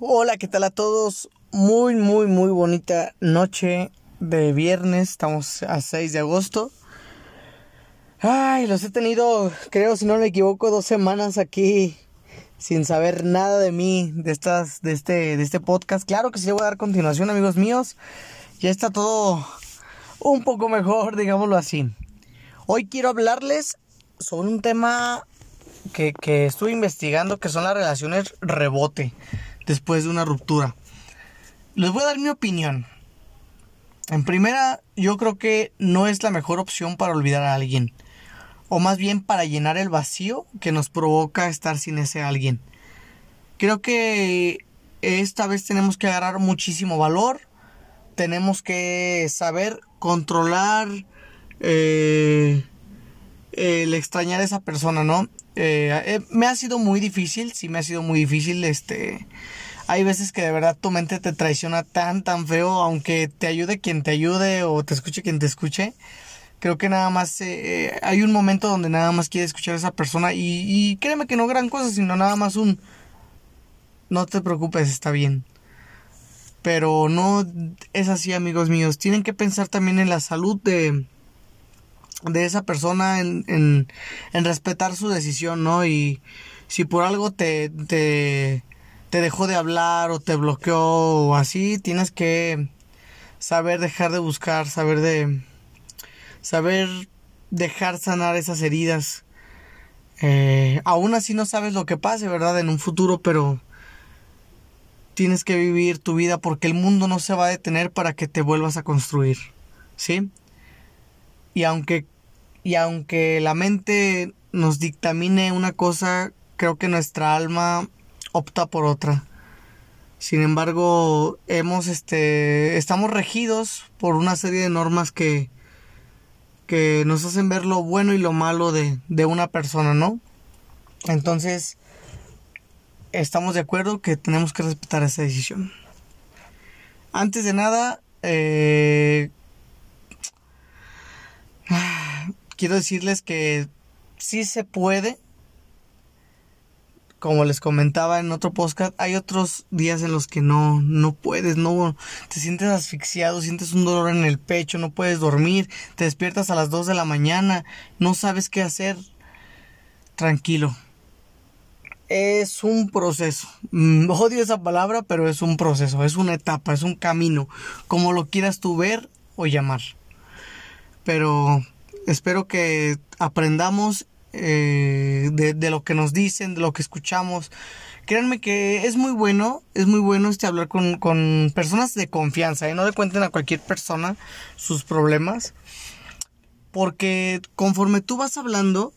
Hola, ¿qué tal a todos? Muy, muy, muy bonita noche de viernes. Estamos a 6 de agosto. Ay, los he tenido, creo, si no me equivoco, dos semanas aquí sin saber nada de mí, de estas, de este, de este podcast. Claro que sí voy a dar continuación, amigos míos. Ya está todo un poco mejor, digámoslo así. Hoy quiero hablarles sobre un tema que, que estuve investigando, que son las relaciones rebote después de una ruptura. Les voy a dar mi opinión. En primera, yo creo que no es la mejor opción para olvidar a alguien. O más bien para llenar el vacío que nos provoca estar sin ese alguien. Creo que esta vez tenemos que agarrar muchísimo valor. Tenemos que saber controlar eh, el extrañar a esa persona, ¿no? Eh, eh, me ha sido muy difícil, sí me ha sido muy difícil, este... Hay veces que de verdad tu mente te traiciona tan, tan feo, aunque te ayude quien te ayude o te escuche quien te escuche. Creo que nada más eh, hay un momento donde nada más quiere escuchar a esa persona y, y créeme que no gran cosa, sino nada más un... No te preocupes, está bien. Pero no es así, amigos míos. Tienen que pensar también en la salud de, de esa persona, en, en, respetar su decisión, ¿no? Y si por algo te, te, te dejó de hablar o te bloqueó o así, tienes que saber dejar de buscar, saber de saber dejar sanar esas heridas. Eh, aún así no sabes lo que pase, ¿verdad? En un futuro, pero tienes que vivir tu vida porque el mundo no se va a detener para que te vuelvas a construir, ¿sí? Y aunque y aunque la mente nos dictamine una cosa, creo que nuestra alma opta por otra. Sin embargo, hemos este estamos regidos por una serie de normas que que nos hacen ver lo bueno y lo malo de, de una persona, ¿no? Entonces, estamos de acuerdo que tenemos que respetar esa decisión. Antes de nada, eh, quiero decirles que sí se puede. Como les comentaba en otro podcast, hay otros días en los que no, no puedes, no, te sientes asfixiado, sientes un dolor en el pecho, no puedes dormir, te despiertas a las 2 de la mañana, no sabes qué hacer. Tranquilo. Es un proceso. Mm, odio esa palabra, pero es un proceso, es una etapa, es un camino, como lo quieras tú ver o llamar. Pero espero que aprendamos eh, de, lo que nos dicen, de lo que escuchamos. Créanme que es muy bueno, es muy bueno este hablar con, con personas de confianza, ¿eh? no le cuenten a cualquier persona sus problemas, porque conforme tú vas hablando,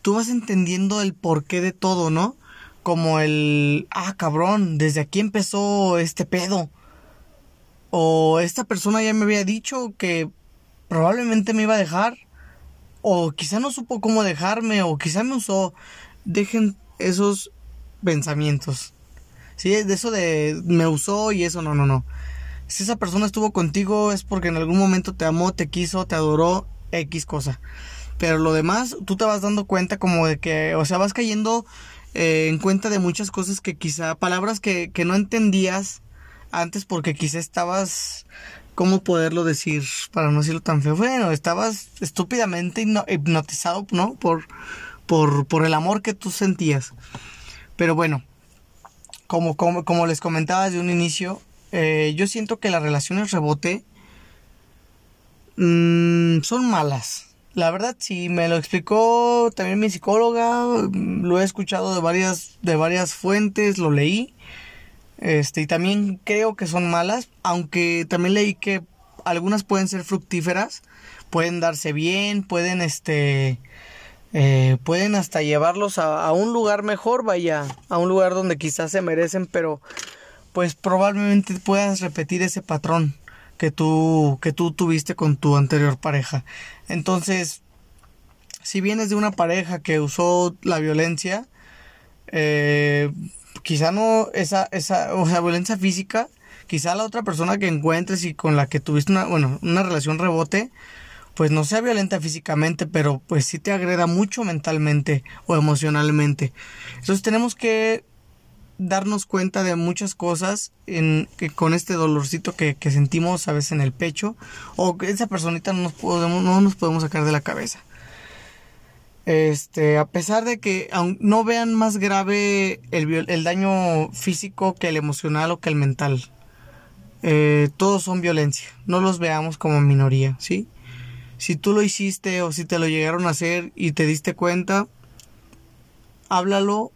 tú vas entendiendo el porqué de todo, ¿no? Como el, ah, cabrón, desde aquí empezó este pedo. O esta persona ya me había dicho que probablemente me iba a dejar. O quizá no supo cómo dejarme. O quizá me usó. Dejen esos pensamientos. Sí, de eso de me usó y eso no, no, no. Si esa persona estuvo contigo es porque en algún momento te amó, te quiso, te adoró, X cosa. Pero lo demás, tú te vas dando cuenta como de que, o sea, vas cayendo eh, en cuenta de muchas cosas que quizá, palabras que, que no entendías antes porque quizá estabas ¿cómo poderlo decir para no decirlo tan feo? Bueno, estabas estúpidamente hipnotizado, ¿no? Por, por, por el amor que tú sentías. Pero bueno, como, como, como les comentaba desde un inicio, eh, yo siento que las relaciones rebote mmm, son malas. La verdad, si me lo explicó también mi psicóloga, lo he escuchado de varias, de varias fuentes, lo leí. Este, y también creo que son malas, aunque también leí que algunas pueden ser fructíferas, pueden darse bien, pueden este eh, pueden hasta llevarlos a, un lugar mejor, vaya, a un lugar donde quizás se merecen, pero pues probablemente puedas repetir ese patrón que tú que tú tuviste con tu anterior pareja. Entonces, si vienes de una pareja que usó la violencia, eh, quizá no esa, esa, o sea, violencia física, quizá la otra persona que encuentres y con la que tuviste una, bueno, una relación rebote, pues no sea violenta físicamente, pero pues sí te agreda mucho mentalmente o emocionalmente. Entonces tenemos que darnos cuenta de muchas cosas en, que con este dolorcito que, que, sentimos a veces en el pecho o que esa personita no nos podemos, no nos podemos sacar de la cabeza. Este, a pesar de que no vean más grave el, el daño físico que el emocional o que el mental. Eh, todos son violencia. No los veamos como minoría, ¿sí? Si tú lo hiciste o si te lo llegaron a hacer y te diste cuenta, háblalo.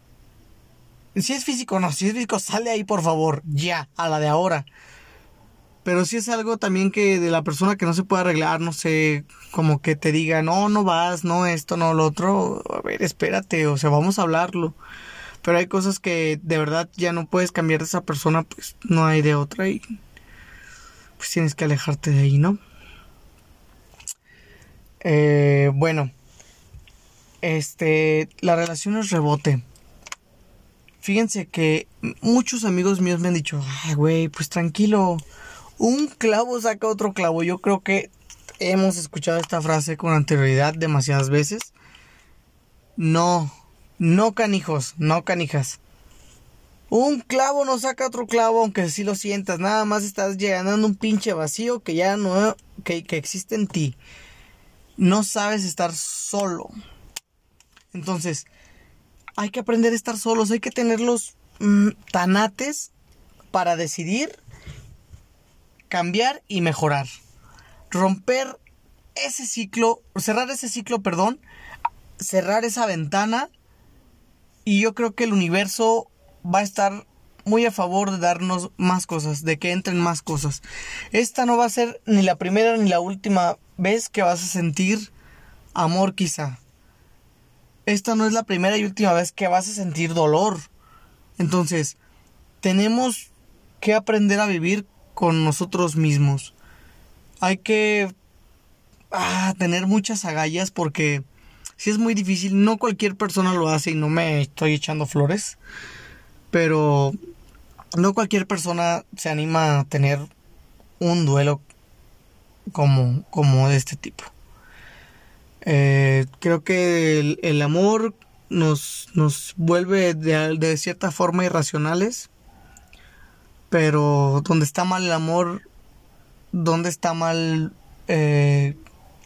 Si es físico, no, si es físico, sale ahí por favor, ya, a la de ahora. Pero si es algo también que de la persona que no se puede arreglar, no sé, como que te diga, no, no vas, no esto, no lo otro, a ver, espérate, o sea, vamos a hablarlo. Pero hay cosas que de verdad ya no puedes cambiar de esa persona, pues no hay de otra y pues tienes que alejarte de ahí, ¿no? Eh, bueno, este, la relación es rebote. Fíjense que muchos amigos míos me han dicho, ay, güey, pues tranquilo, un clavo saca otro clavo. Yo creo que hemos escuchado esta frase con anterioridad demasiadas veces. No, no canijos, no canijas. Un clavo no saca otro clavo, aunque si lo sientas. Nada más estás llegando a un pinche vacío que ya no que, que existe en ti. No sabes estar solo. Entonces, hay que aprender a estar solos, hay que tener los mm, tanates para decidir cambiar y mejorar. Romper ese ciclo, cerrar ese ciclo, perdón, cerrar esa ventana y yo creo que el universo va a estar muy a favor de darnos más cosas, de que entren más cosas. Esta no va a ser ni la primera ni la última vez que vas a sentir amor quizá. Esta no es la primera y última vez que vas a sentir dolor. Entonces, tenemos que aprender a vivir con nosotros mismos. Hay que ah, tener muchas agallas porque si es muy difícil, no cualquier persona lo hace y no me estoy echando flores, pero no cualquier persona se anima a tener un duelo como, como de este tipo. Eh, creo que el, amor nos, nos vuelve de, de cierta forma irracionales pero donde está mal el amor, donde está mal, eh,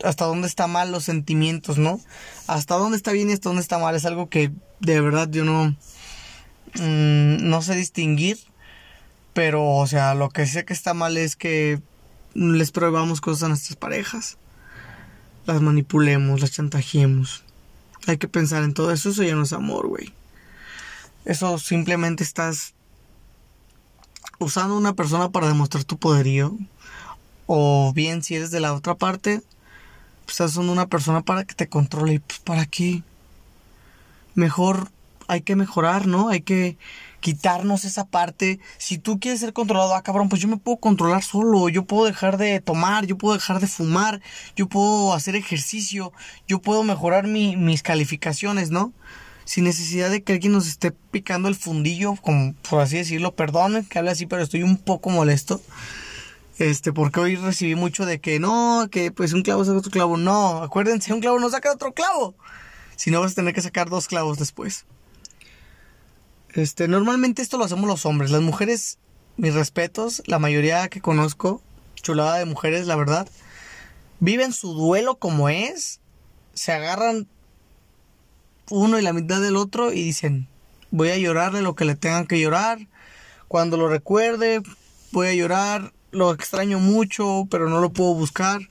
hasta dónde está mal los sentimientos, ¿no? Hasta dónde está bien y hasta dónde está mal es algo que de verdad yo no, mm, no sé distinguir, pero o sea, lo que sé que está mal es que les probamos cosas a nuestras parejas, las manipulemos, las chantajeemos. Hay que pensar en todo eso, eso ya no es amor, güey. Eso simplemente estás usando una persona para demostrar tu poderío. O bien si eres de la otra parte, pues estás usando una persona para que te controle. Y pues para qué. Mejor hay que mejorar, ¿no? Hay que quitarnos esa parte. Si tú quieres ser controlado, ah, cabrón, pues yo me puedo controlar solo. Yo puedo dejar de tomar, yo puedo dejar de fumar, yo puedo hacer ejercicio, yo puedo mejorar mis calificaciones, ¿no? Sin necesidad de que alguien nos esté picando el fundillo, como por así decirlo. Perdonen que hable así, pero estoy un poco molesto. Este, porque hoy recibí mucho de que no, que pues un clavo saca otro clavo. No, acuérdense, un clavo no saca otro clavo. Si no vas a tener que sacar dos clavos después. Este, normalmente esto lo hacemos los hombres. Las mujeres, mis respetos, la mayoría que conozco, chulada de mujeres, la verdad, viven su duelo como es, se agarran uno y la mitad del otro y dicen, voy a llorarle lo que le tengan que llorar, cuando lo recuerde, voy a llorar, lo extraño mucho, pero no lo puedo buscar,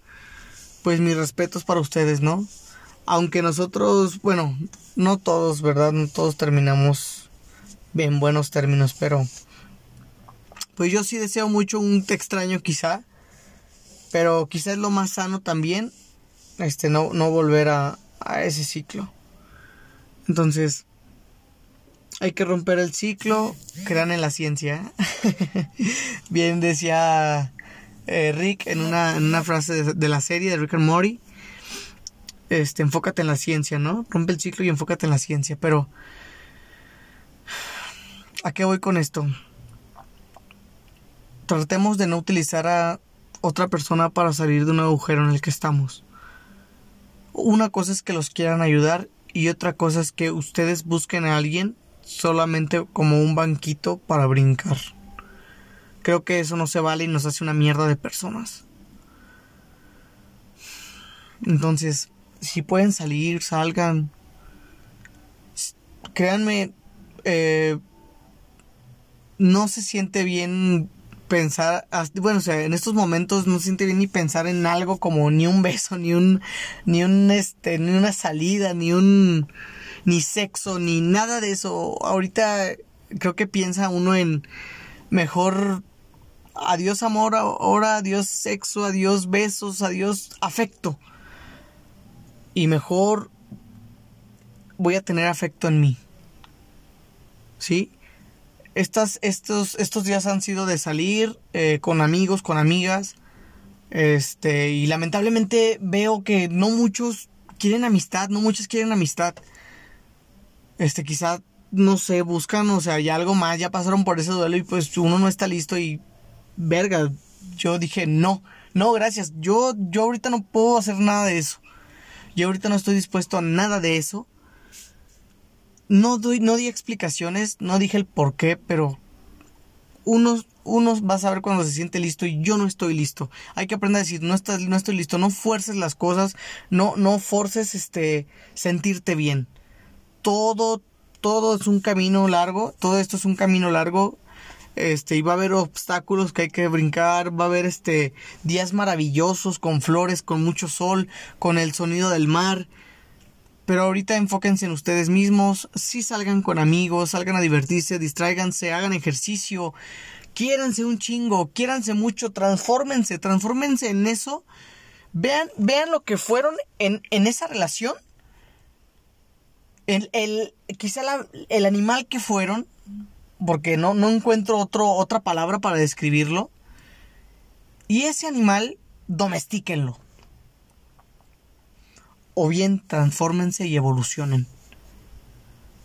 pues mis respetos para ustedes, ¿no? Aunque nosotros, bueno, no todos, ¿verdad? No todos terminamos en buenos términos, pero pues yo sí deseo mucho un te extraño quizá, pero quizá es lo más sano también, este, no, no volver a, a ese ciclo. Entonces, hay que romper el ciclo, crean en la ciencia. Bien decía eh, Rick en una, en una frase de, la serie de Rick and Morty. Este, enfócate en la ciencia, ¿no? Rompe el ciclo y enfócate en la ciencia. Pero, ¿a qué voy con esto? Tratemos de no utilizar a otra persona para salir de un agujero en el que estamos. Una cosa es que los quieran ayudar y otra cosa es que ustedes busquen a alguien solamente como un banquito para brincar. Creo que eso no se vale y nos hace una mierda de personas. Entonces, si pueden salir, salgan. Créanme, eh, no se siente bien pensar, bueno, o sea, en estos momentos no se siente bien ni pensar en algo como ni un beso, ni un, ni un, este, ni una salida, ni un, ni sexo, ni nada de eso. Ahorita creo que piensa uno en mejor adiós amor, ahora adiós sexo, adiós besos, adiós afecto. Y mejor voy a tener afecto en mí. ¿Sí? Estas, estos, estos días han sido de salir eh, con amigos, con amigas. Este, y lamentablemente veo que no muchos quieren amistad, no muchos quieren amistad. Este, quizá, no sé, buscan, o sea, ya algo más, ya pasaron por ese duelo y pues uno no está listo y, verga, yo dije, no, no, gracias, yo, yo ahorita no puedo hacer nada de eso. Yo ahorita no estoy dispuesto a nada de eso. No, doy, no di explicaciones, no dije el por qué, pero uno, uno va a saber cuando se siente listo y yo no estoy listo. Hay que aprender a decir, no, estás, no estoy listo, no fuerces las cosas, no, no forces este, sentirte bien. Todo, todo es un camino largo, todo esto es un camino largo. Este, y va a haber obstáculos que hay que brincar, va a haber este días maravillosos con flores, con mucho sol, con el sonido del mar, pero ahorita enfóquense en ustedes mismos, si salgan con amigos, salgan a divertirse, distráiganse, hagan ejercicio, quiéranse un chingo, quiéranse mucho, transfórmense, transfórmense en eso. Vean, vean lo que fueron en, en esa relación. El, el, quizá el animal que fueron, porque no, no encuentro otro, otra palabra para describirlo. Y ese animal, domestíquenlo o bien transfórmense y evolucionen.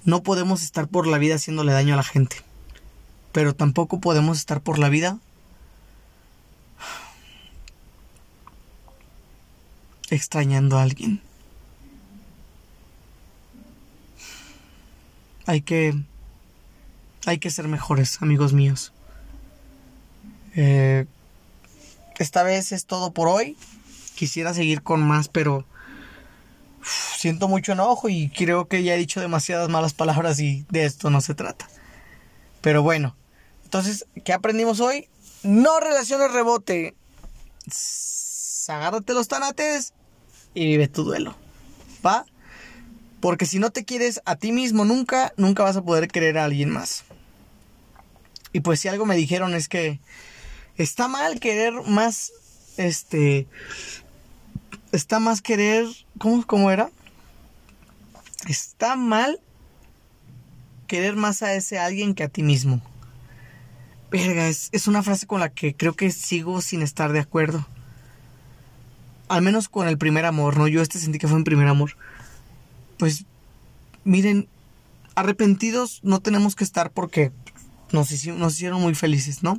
No podemos estar por la vida haciéndole daño a la gente, pero tampoco podemos estar por la vida extrañando a alguien. Hay que hay que ser mejores, amigos míos. Eh, esta vez es todo por hoy. Quisiera seguir con más, pero siento mucho enojo y creo que ya he dicho demasiadas malas palabras y de esto no se trata. Pero bueno, entonces, ¿qué aprendimos hoy? No relaciones rebote. Agárrate los tanates y vive tu duelo. ¿Va? Porque si no te quieres a ti mismo nunca, nunca vas a poder querer a alguien más. Y pues si algo me dijeron es que está mal querer más, este, está más querer, ¿cómo, cómo era? Está mal querer más a ese alguien que a ti mismo. Verga, es, una frase con la que creo que sigo sin estar de acuerdo. Al menos con el primer amor, ¿no? Yo este sentí que fue en primer amor. Pues, miren, arrepentidos no tenemos que estar porque nos, nos hicieron muy felices, ¿no?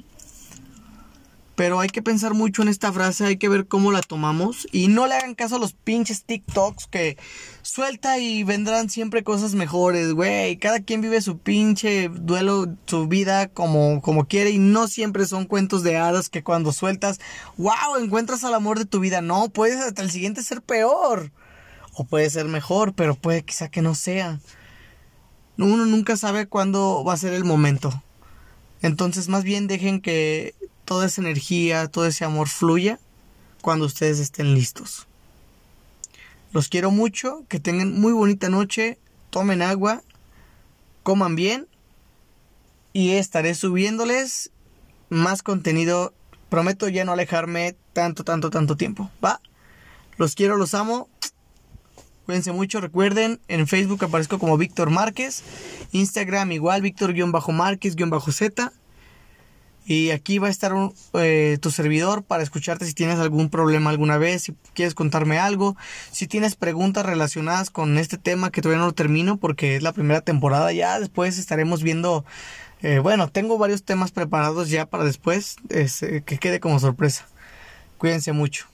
Pero hay que pensar mucho en esta frase, hay que ver cómo la tomamos. Y no le hagan caso a los pinches TikToks que suelta y vendrán siempre cosas mejores, güey. Cada quien vive su pinche duelo, su vida como, como quiere. Y no siempre son cuentos de hadas que cuando sueltas, wow, encuentras al amor de tu vida. No, puedes hasta el siguiente ser peor. O puede ser mejor, pero puede quizá que no sea. Uno nunca sabe cuándo va a ser el momento. Entonces más bien dejen que toda esa energía, todo ese amor fluya cuando ustedes estén listos. Los quiero mucho, que tengan muy bonita noche, tomen agua, coman bien y estaré subiéndoles más contenido. Prometo ya no alejarme tanto, tanto, tanto tiempo. ¿Va? Los quiero, los amo. Cuídense mucho, recuerden, en Facebook aparezco como Víctor Márquez, Instagram igual, Víctor-Márquez-Z. Y aquí va a estar eh, tu servidor para escucharte si tienes algún problema alguna vez, si quieres contarme algo, si tienes preguntas relacionadas con este tema que todavía no lo termino porque es la primera temporada, ya después estaremos viendo, eh, bueno, tengo varios temas preparados ya para después, eh, que quede como sorpresa. Cuídense mucho.